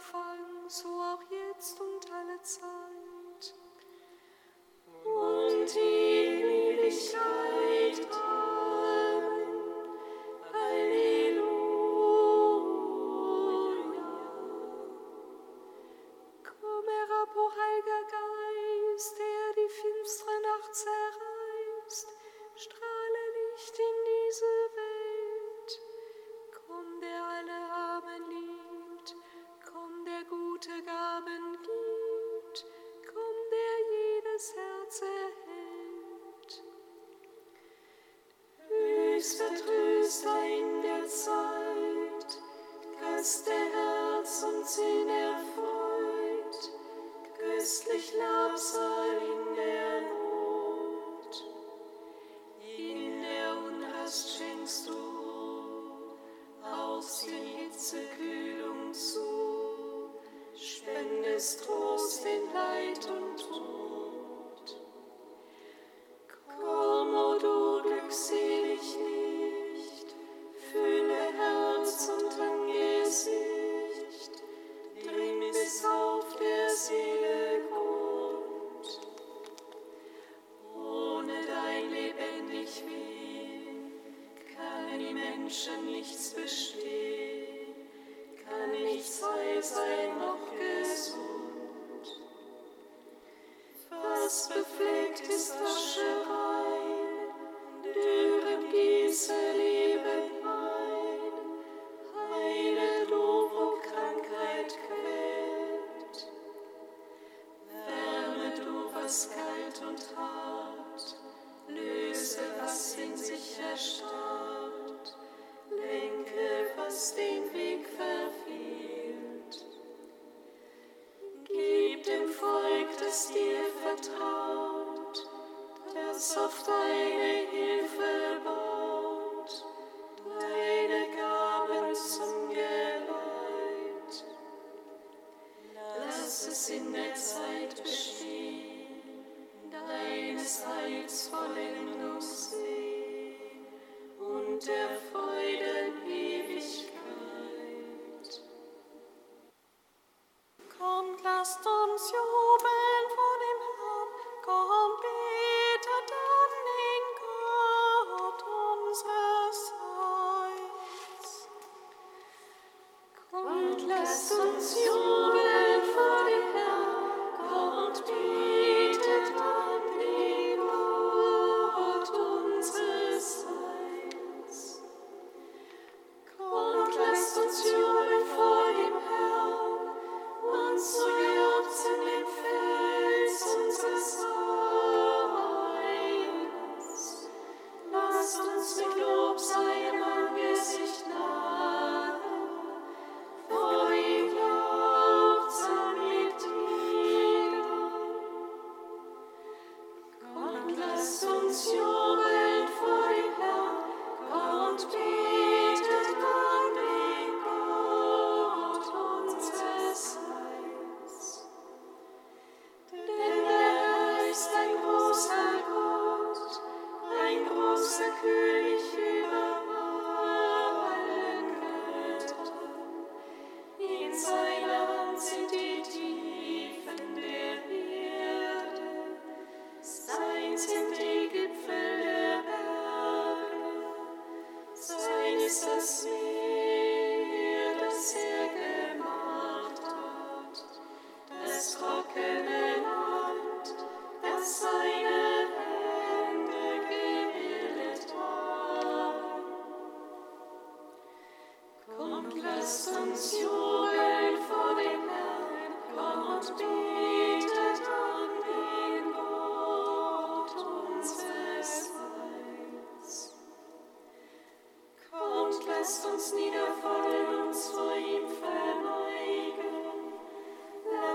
far. was kalt und hart, löse, was in sich erstarrt, lenke, was den Weg verfehlt. Gib dem Volk, das dir vertraut, das auf deine Hilfe baut, deine Gaben zum Geleit. Lass es in der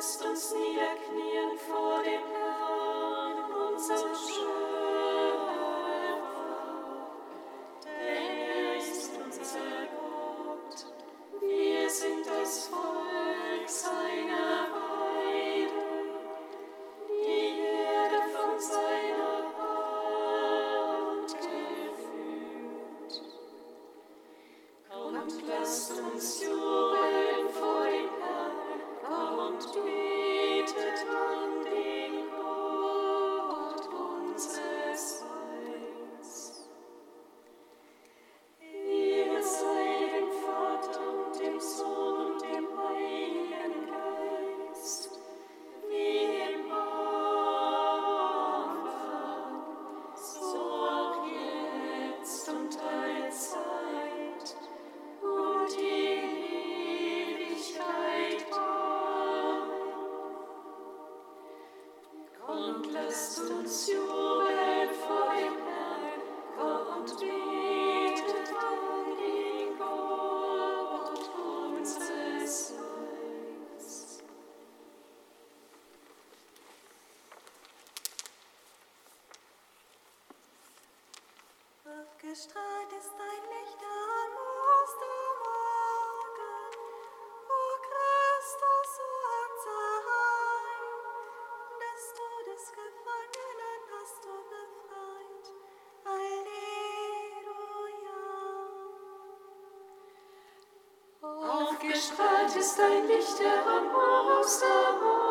Lasst uns niederknien vor dem Herrn, unser Schöpfer. Aufgestrahlt ist dein Licht am Ostermorgen,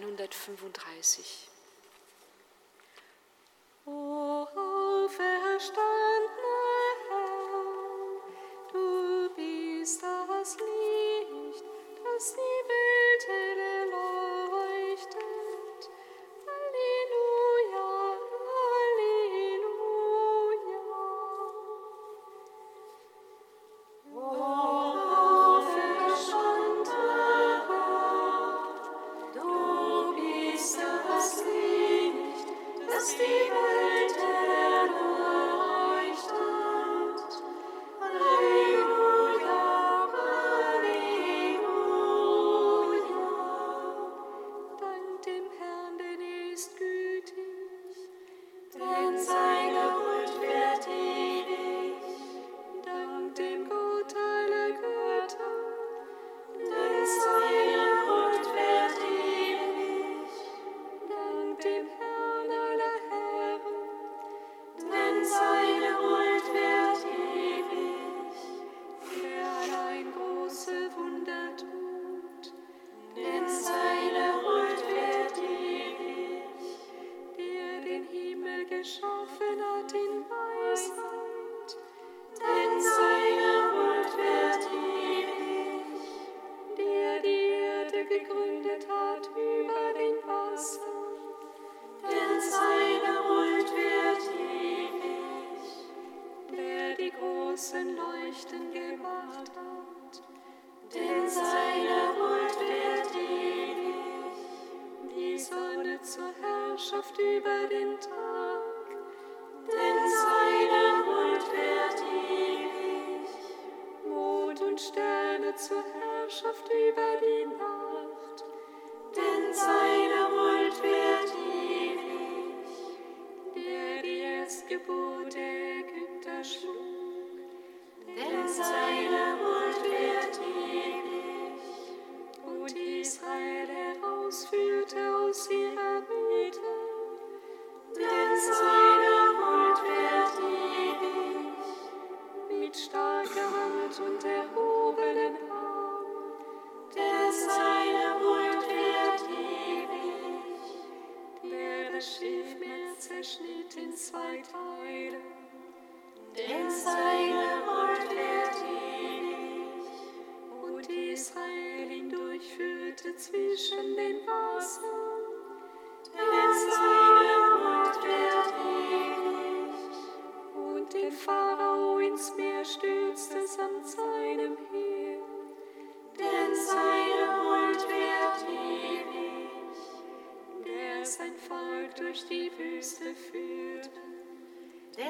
135.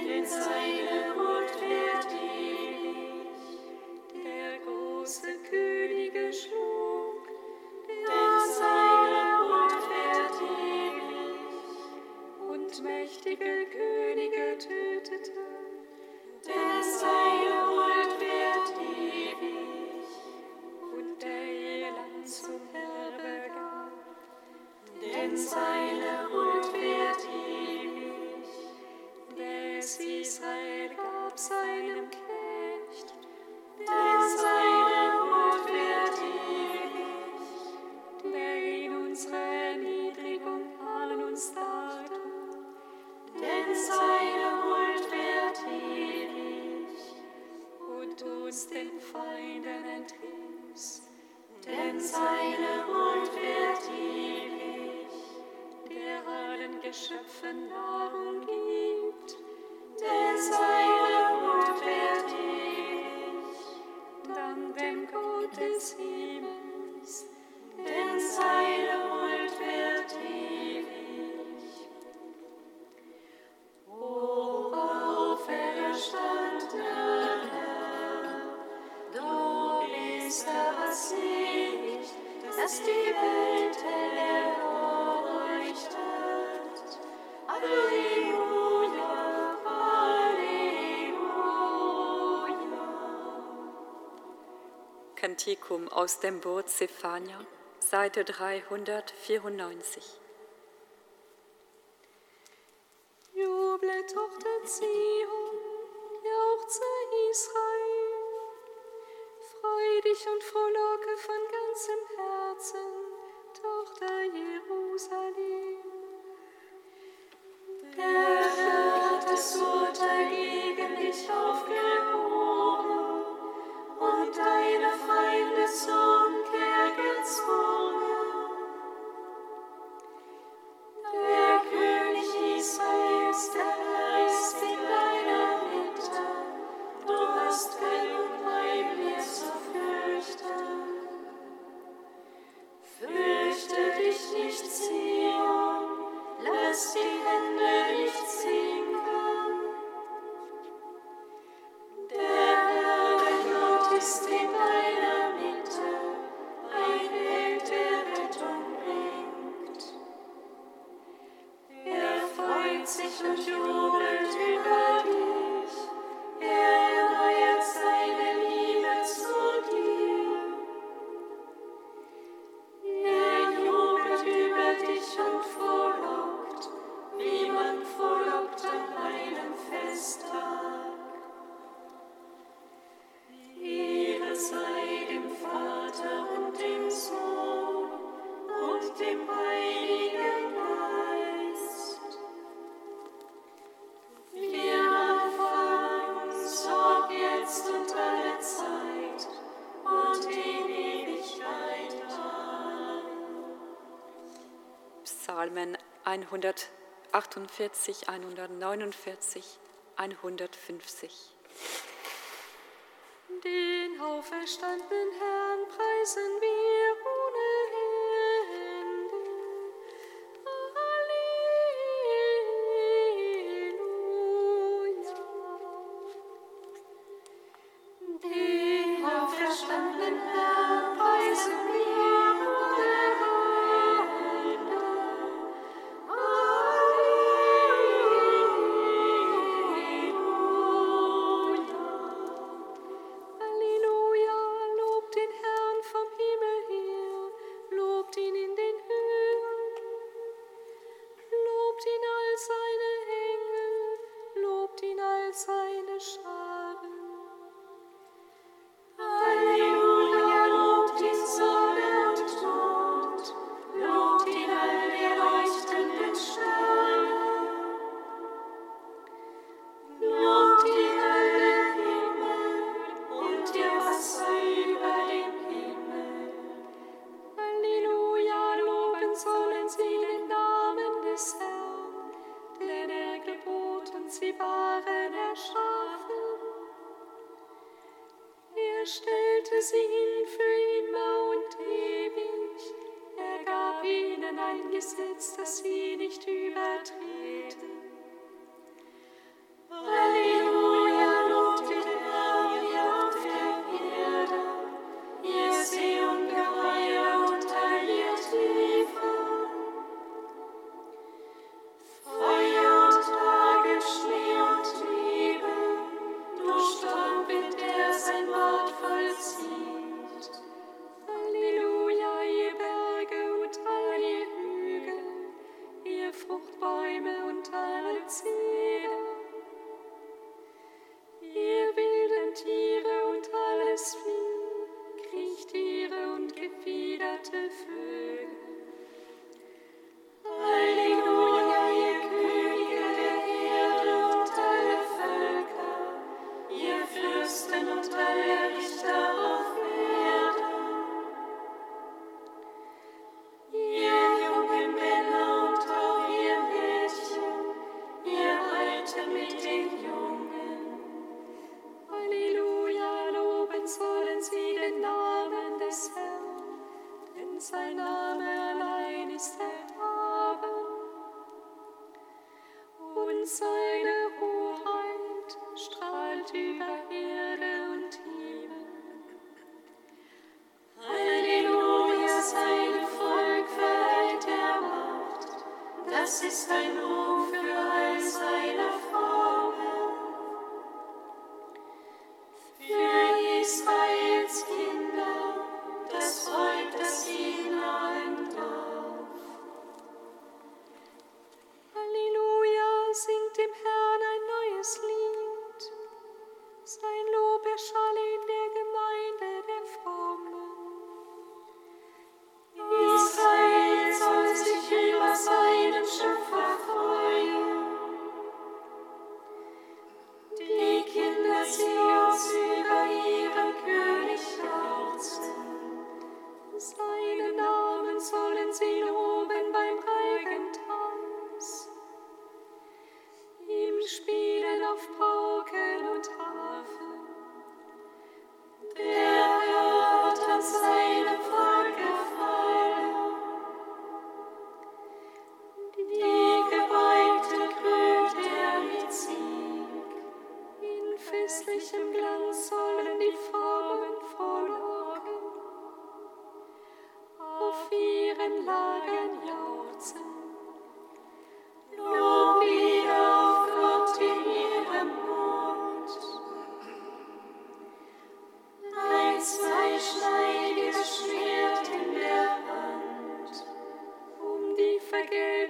denn seine Huld wird dir. Basilikum aus dem Boot Zephania, Seite 394. 148, 149, 150.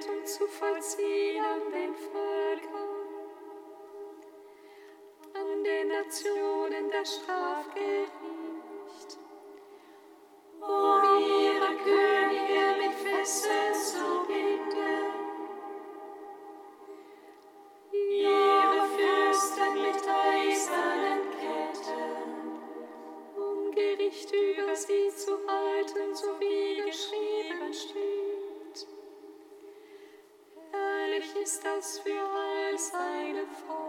Rettung zu vollziehen an den Völkern, an den Nationen der Strafgericht. Um ihre Könige mit Fesseln so dass wir all seine Formen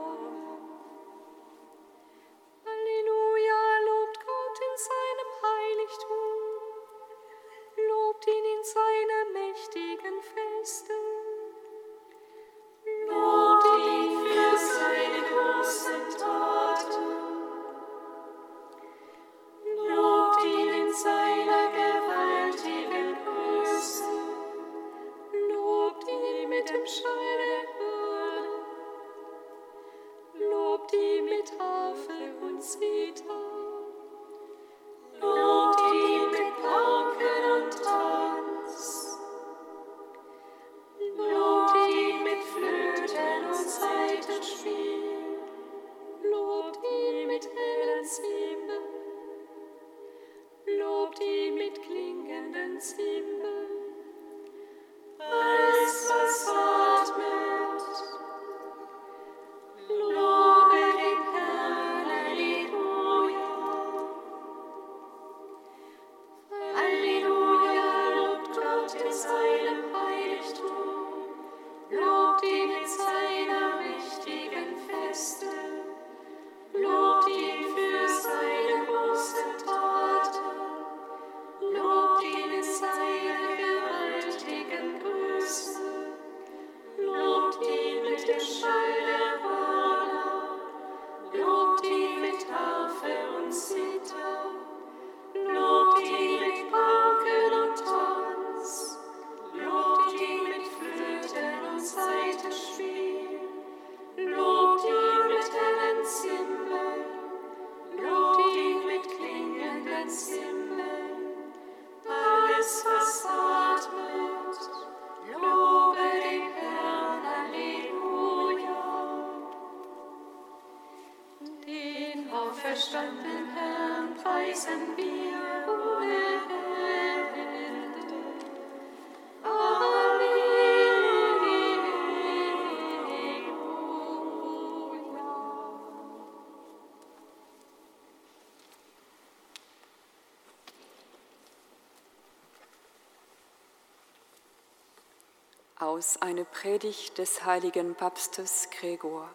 Aus einer Predigt des heiligen Papstes Gregor.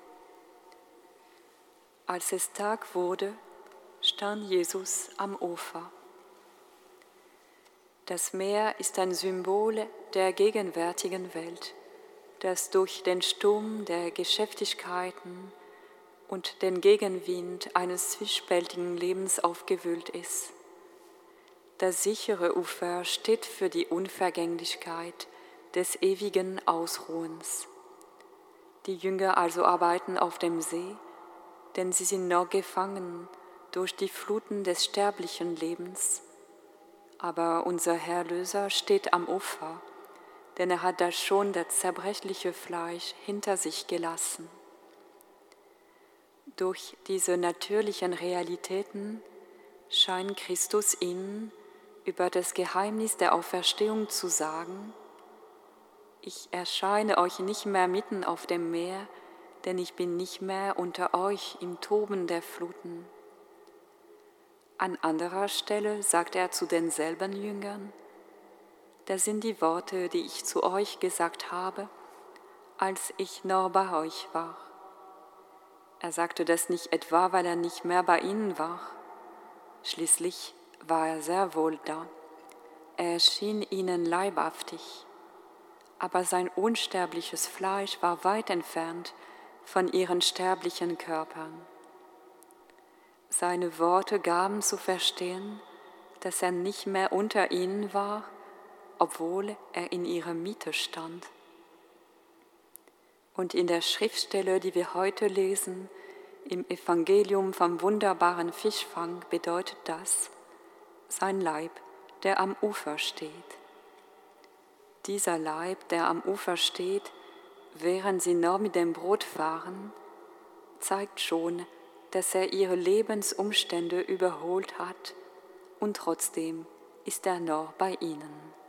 Als es Tag wurde, stand Jesus am Ufer. Das Meer ist ein Symbol der gegenwärtigen Welt, das durch den Sturm der Geschäftigkeiten und den Gegenwind eines zwiespältigen Lebens aufgewühlt ist. Das sichere Ufer steht für die Unvergänglichkeit des ewigen Ausruhens. Die Jünger also arbeiten auf dem See, denn sie sind noch gefangen durch die Fluten des sterblichen Lebens. Aber unser Herr Löser steht am Ufer, denn er hat da schon das zerbrechliche Fleisch hinter sich gelassen. Durch diese natürlichen Realitäten scheint Christus ihnen über das Geheimnis der Auferstehung zu sagen, ich erscheine euch nicht mehr mitten auf dem Meer, denn ich bin nicht mehr unter euch im Toben der Fluten. An anderer Stelle sagt er zu denselben Jüngern, das sind die Worte, die ich zu euch gesagt habe, als ich noch bei euch war. Er sagte das nicht etwa, weil er nicht mehr bei ihnen war. Schließlich war er sehr wohl da. Er erschien ihnen leibhaftig aber sein unsterbliches Fleisch war weit entfernt von ihren sterblichen Körpern. Seine Worte gaben zu verstehen, dass er nicht mehr unter ihnen war, obwohl er in ihrer Mitte stand. Und in der Schriftstelle, die wir heute lesen, im Evangelium vom wunderbaren Fischfang bedeutet das sein Leib, der am Ufer steht dieser Leib, der am Ufer steht, während sie noch mit dem Brot fahren, zeigt schon, dass er ihre Lebensumstände überholt hat und trotzdem ist er noch bei ihnen.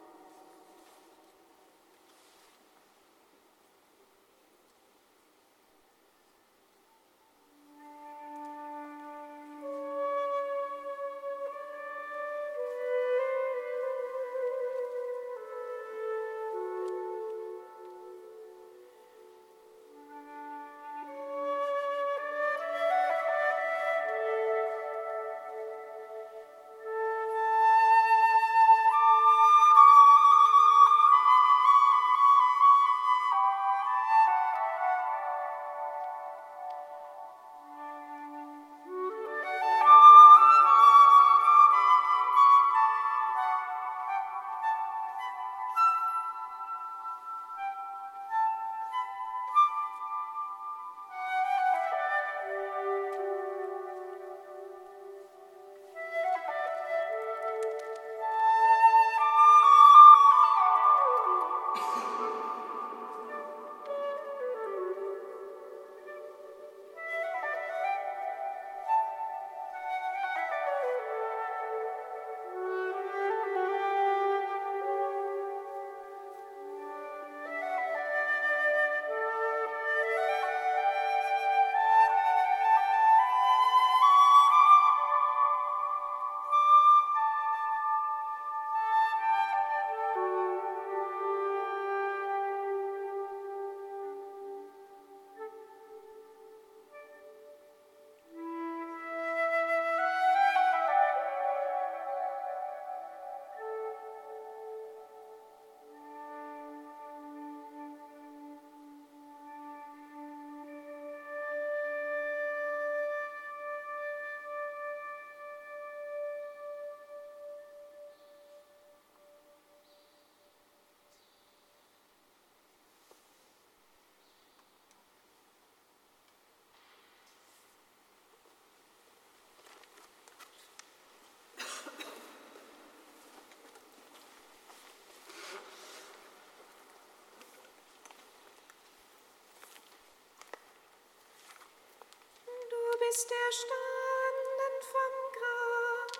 Ist erstanden vom Grab,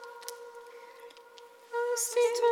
aus die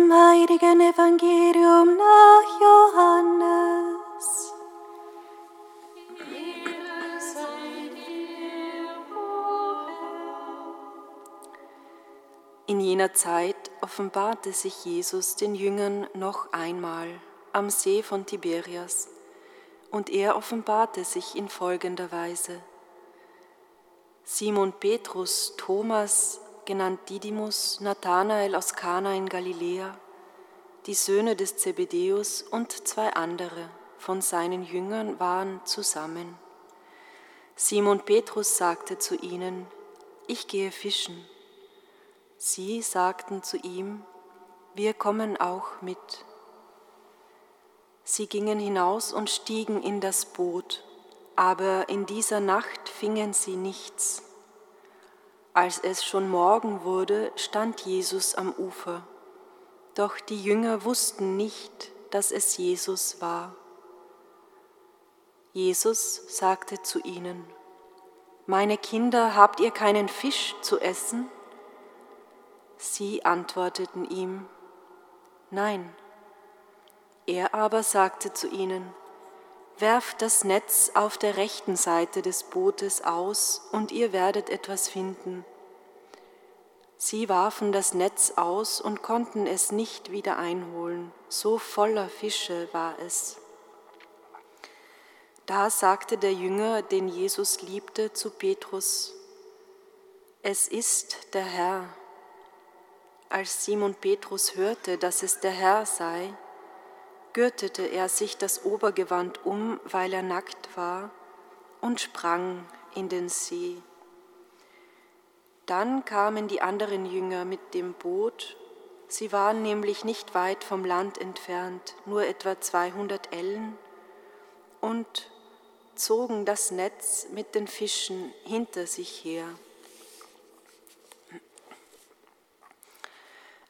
dem heiligen Evangelium nach Johannes. In jener Zeit offenbarte sich Jesus den Jüngern noch einmal am See von Tiberias, und er offenbarte sich in folgender Weise. Simon Petrus, Thomas, genannt Didymus, Nathanael aus Kana in Galiläa, die Söhne des Zebedeus und zwei andere von seinen Jüngern waren zusammen. Simon Petrus sagte zu ihnen, ich gehe fischen. Sie sagten zu ihm, wir kommen auch mit. Sie gingen hinaus und stiegen in das Boot, aber in dieser Nacht fingen sie nichts. Als es schon Morgen wurde, stand Jesus am Ufer. Doch die Jünger wussten nicht, dass es Jesus war. Jesus sagte zu ihnen, Meine Kinder, habt ihr keinen Fisch zu essen? Sie antworteten ihm, Nein. Er aber sagte zu ihnen, Werft das Netz auf der rechten Seite des Bootes aus und ihr werdet etwas finden. Sie warfen das Netz aus und konnten es nicht wieder einholen, so voller Fische war es. Da sagte der Jünger, den Jesus liebte, zu Petrus, es ist der Herr. Als Simon Petrus hörte, dass es der Herr sei, gürtete er sich das Obergewand um, weil er nackt war, und sprang in den See. Dann kamen die anderen Jünger mit dem Boot, sie waren nämlich nicht weit vom Land entfernt, nur etwa 200 Ellen, und zogen das Netz mit den Fischen hinter sich her.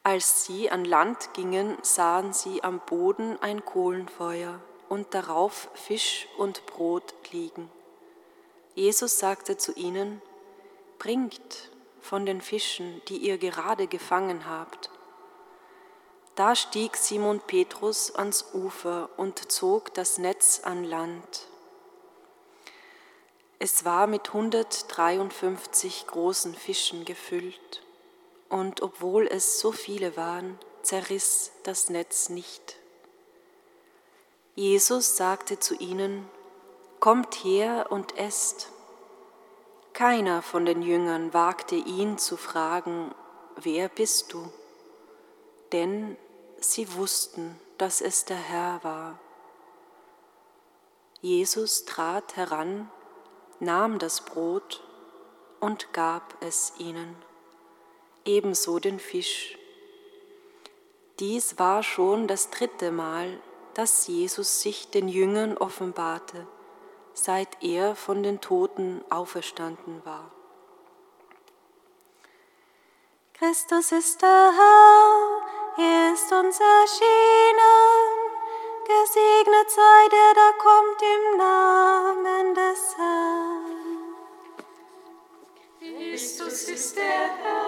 Als sie an Land gingen, sahen sie am Boden ein Kohlenfeuer und darauf Fisch und Brot liegen. Jesus sagte zu ihnen, Bringt von den Fischen, die ihr gerade gefangen habt. Da stieg Simon Petrus ans Ufer und zog das Netz an Land. Es war mit 153 großen Fischen gefüllt und obwohl es so viele waren, zerriss das Netz nicht. Jesus sagte zu ihnen, Kommt her und esst. Keiner von den Jüngern wagte ihn zu fragen, Wer bist du? Denn sie wussten, dass es der Herr war. Jesus trat heran, nahm das Brot und gab es ihnen ebenso den Fisch. Dies war schon das dritte Mal, dass Jesus sich den Jüngern offenbarte, seit er von den Toten auferstanden war. Christus ist der Herr, er ist uns erschienen. Gesegnet sei der, da kommt im Namen des Herrn. Christus ist der Herr.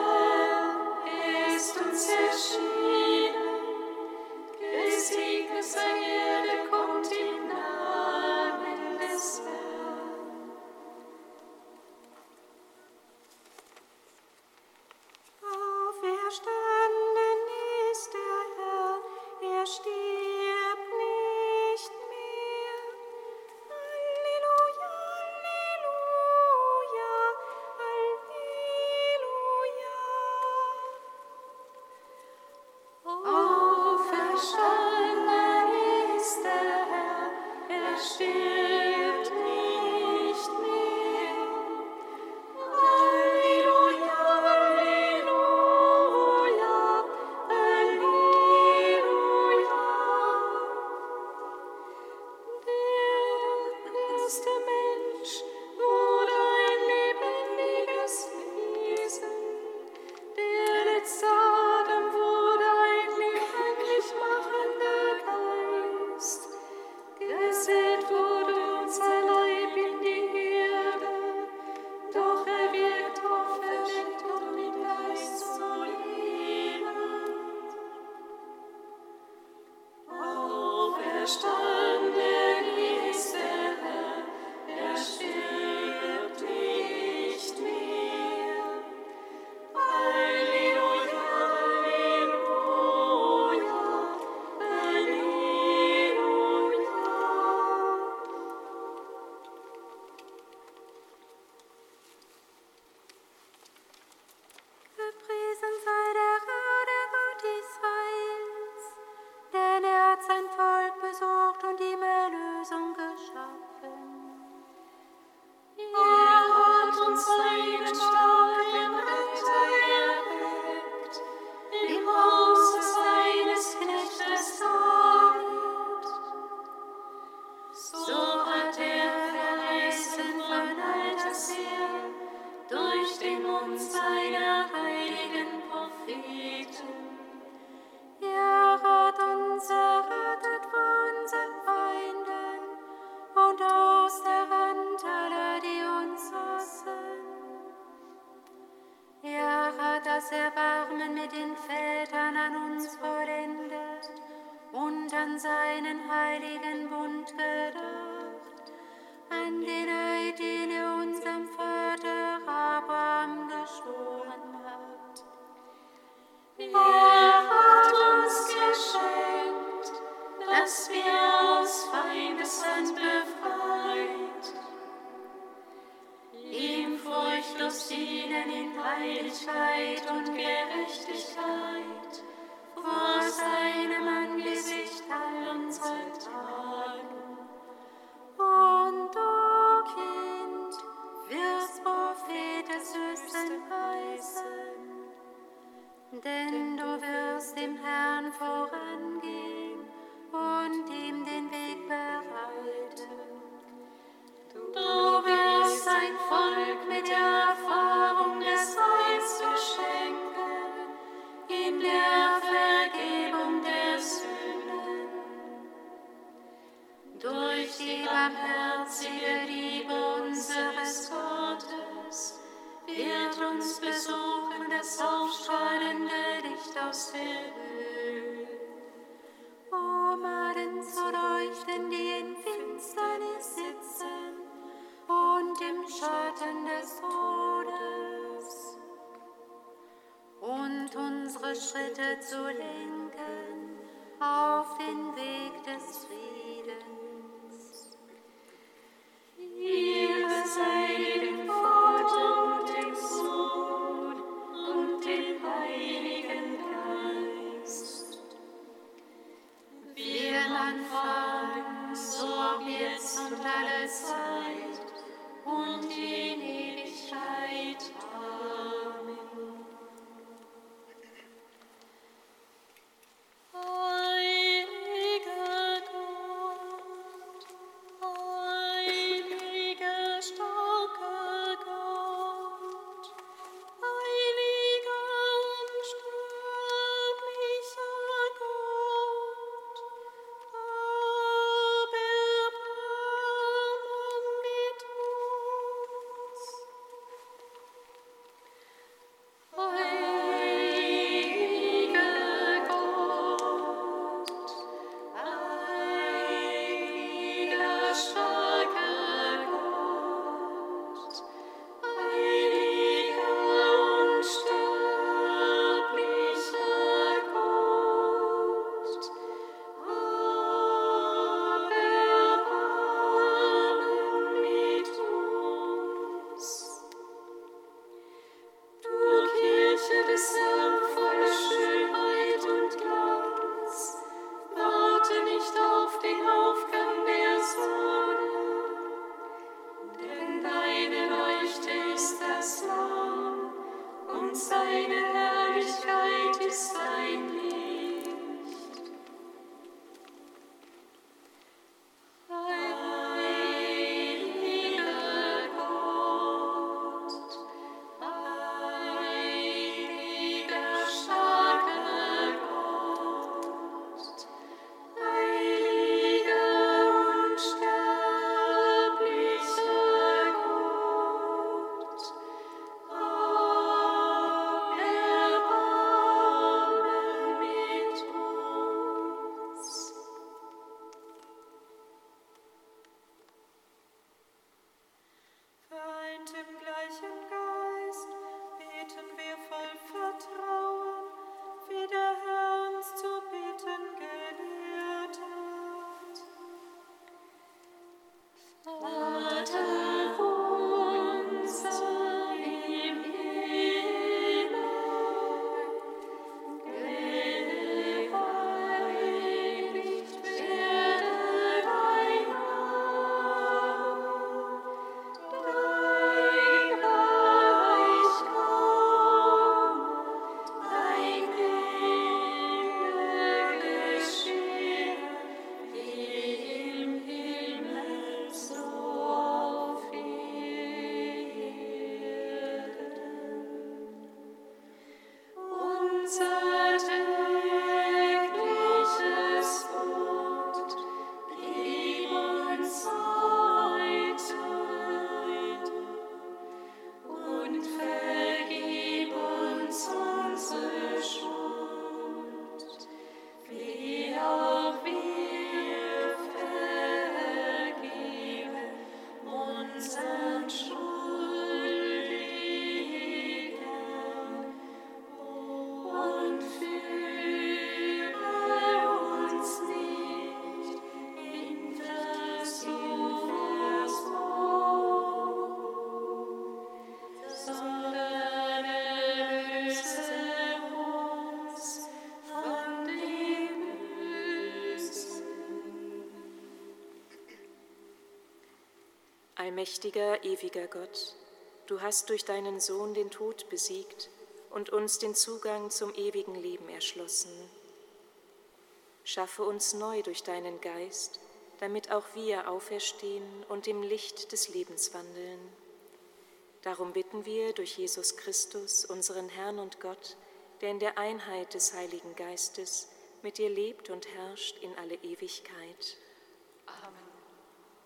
Stern. schwingen auf den Weg des Friedens. Ihr seid dem Vater, dem Sohn und dem Heiligen Geist. Wir anfangen, so ab jetzt und alle Zeit und die Allmächtiger, ewiger Gott, du hast durch deinen Sohn den Tod besiegt und uns den Zugang zum ewigen Leben erschlossen. Schaffe uns neu durch deinen Geist, damit auch wir auferstehen und im Licht des Lebens wandeln. Darum bitten wir durch Jesus Christus, unseren Herrn und Gott, der in der Einheit des Heiligen Geistes mit dir lebt und herrscht in alle Ewigkeit